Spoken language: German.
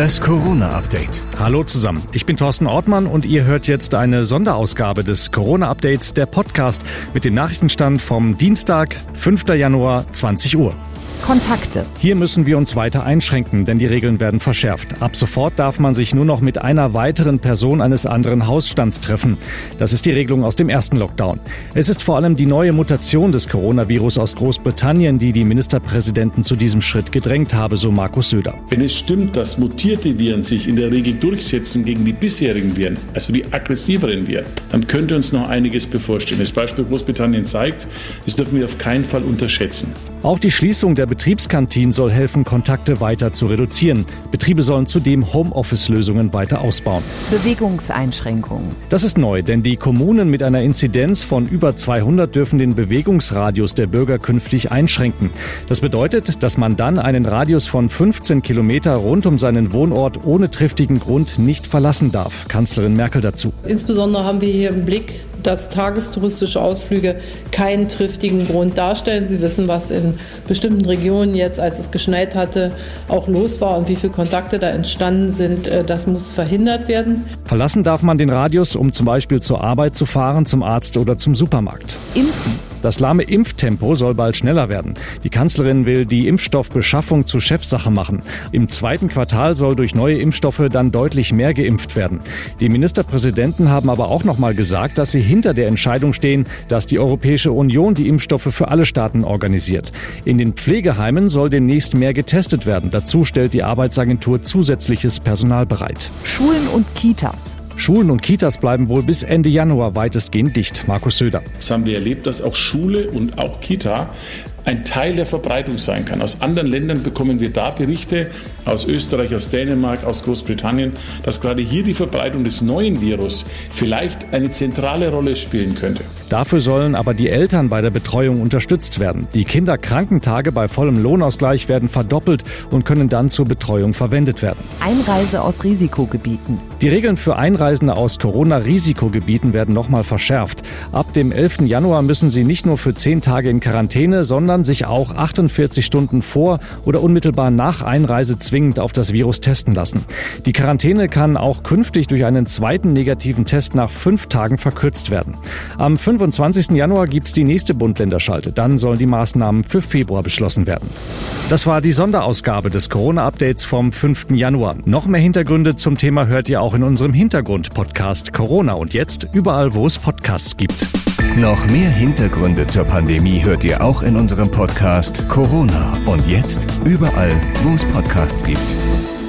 Das Corona-Update. Hallo zusammen, ich bin Thorsten Ortmann und ihr hört jetzt eine Sonderausgabe des Corona-Updates, der Podcast mit dem Nachrichtenstand vom Dienstag, 5. Januar, 20 Uhr. Kontakte. Hier müssen wir uns weiter einschränken, denn die Regeln werden verschärft. Ab sofort darf man sich nur noch mit einer weiteren Person eines anderen Hausstands treffen. Das ist die Regelung aus dem ersten Lockdown. Es ist vor allem die neue Mutation des Coronavirus aus Großbritannien, die die Ministerpräsidenten zu diesem Schritt gedrängt habe, so Markus Söder. Wenn es stimmt, dass mutierte Viren sich in der Regel durchsetzen gegen die bisherigen Viren, also die aggressiveren Viren, dann könnte uns noch einiges bevorstehen. Das Beispiel Großbritannien zeigt, das dürfen wir auf keinen Fall unterschätzen. Auch die Schließung der Betriebskantinen soll helfen, Kontakte weiter zu reduzieren. Betriebe sollen zudem Homeoffice-Lösungen weiter ausbauen. Bewegungseinschränkungen. Das ist neu, denn die Kommunen mit einer Inzidenz von über 200 dürfen den Bewegungsradius der Bürger künftig einschränken. Das bedeutet, dass man dann einen Radius von 15 Kilometer rund um seinen Wohnort ohne triftigen Grund nicht verlassen darf. Kanzlerin Merkel dazu. Insbesondere haben wir hier im Blick, dass tagestouristische Ausflüge keinen triftigen Grund darstellen. Sie wissen, was in bestimmten Regionen jetzt, als es geschneit hatte, auch los war und wie viele Kontakte da entstanden sind. Äh, das muss verhindert werden. Verlassen darf man den Radius, um zum Beispiel zur Arbeit zu fahren, zum Arzt oder zum Supermarkt. Impfen. Das lahme Impftempo soll bald schneller werden. Die Kanzlerin will die Impfstoffbeschaffung zu Chefsache machen. Im zweiten Quartal soll durch neue Impfstoffe dann deutlich mehr geimpft werden. Die Ministerpräsidenten haben aber auch noch mal gesagt, dass sie hinter der Entscheidung stehen, dass die Europäische Union die Impfstoffe für alle Staaten organisiert. In den Pflegeheimen soll demnächst mehr getestet werden. Dazu stellt die Arbeitsagentur zusätzliches Personal bereit. Schulen und Kitas. Schulen und Kitas bleiben wohl bis Ende Januar weitestgehend dicht. Markus Söder. Das haben wir erlebt, dass auch Schule und auch Kita ein Teil der Verbreitung sein kann. Aus anderen Ländern bekommen wir da Berichte, aus Österreich, aus Dänemark, aus Großbritannien, dass gerade hier die Verbreitung des neuen Virus vielleicht eine zentrale Rolle spielen könnte. Dafür sollen aber die Eltern bei der Betreuung unterstützt werden. Die Kinderkrankentage bei vollem Lohnausgleich werden verdoppelt und können dann zur Betreuung verwendet werden. Einreise aus Risikogebieten. Die Regeln für Einreisende aus Corona-Risikogebieten werden nochmal verschärft. Ab dem 11. Januar müssen sie nicht nur für zehn Tage in Quarantäne, sondern sich auch 48 Stunden vor oder unmittelbar nach Einreise zwingend auf das Virus testen lassen. Die Quarantäne kann auch künftig durch einen zweiten negativen Test nach fünf Tagen verkürzt werden. Am 25. Januar gibt es die nächste Bund-Länder-Schalte. Dann sollen die Maßnahmen für Februar beschlossen werden. Das war die Sonderausgabe des Corona-Updates vom 5. Januar. Noch mehr Hintergründe zum Thema hört ihr auch in unserem Hintergrund-Podcast Corona und jetzt überall, wo es Podcasts gibt. Noch mehr Hintergründe zur Pandemie hört ihr auch in unserem Podcast Corona und jetzt überall, wo es Podcasts gibt.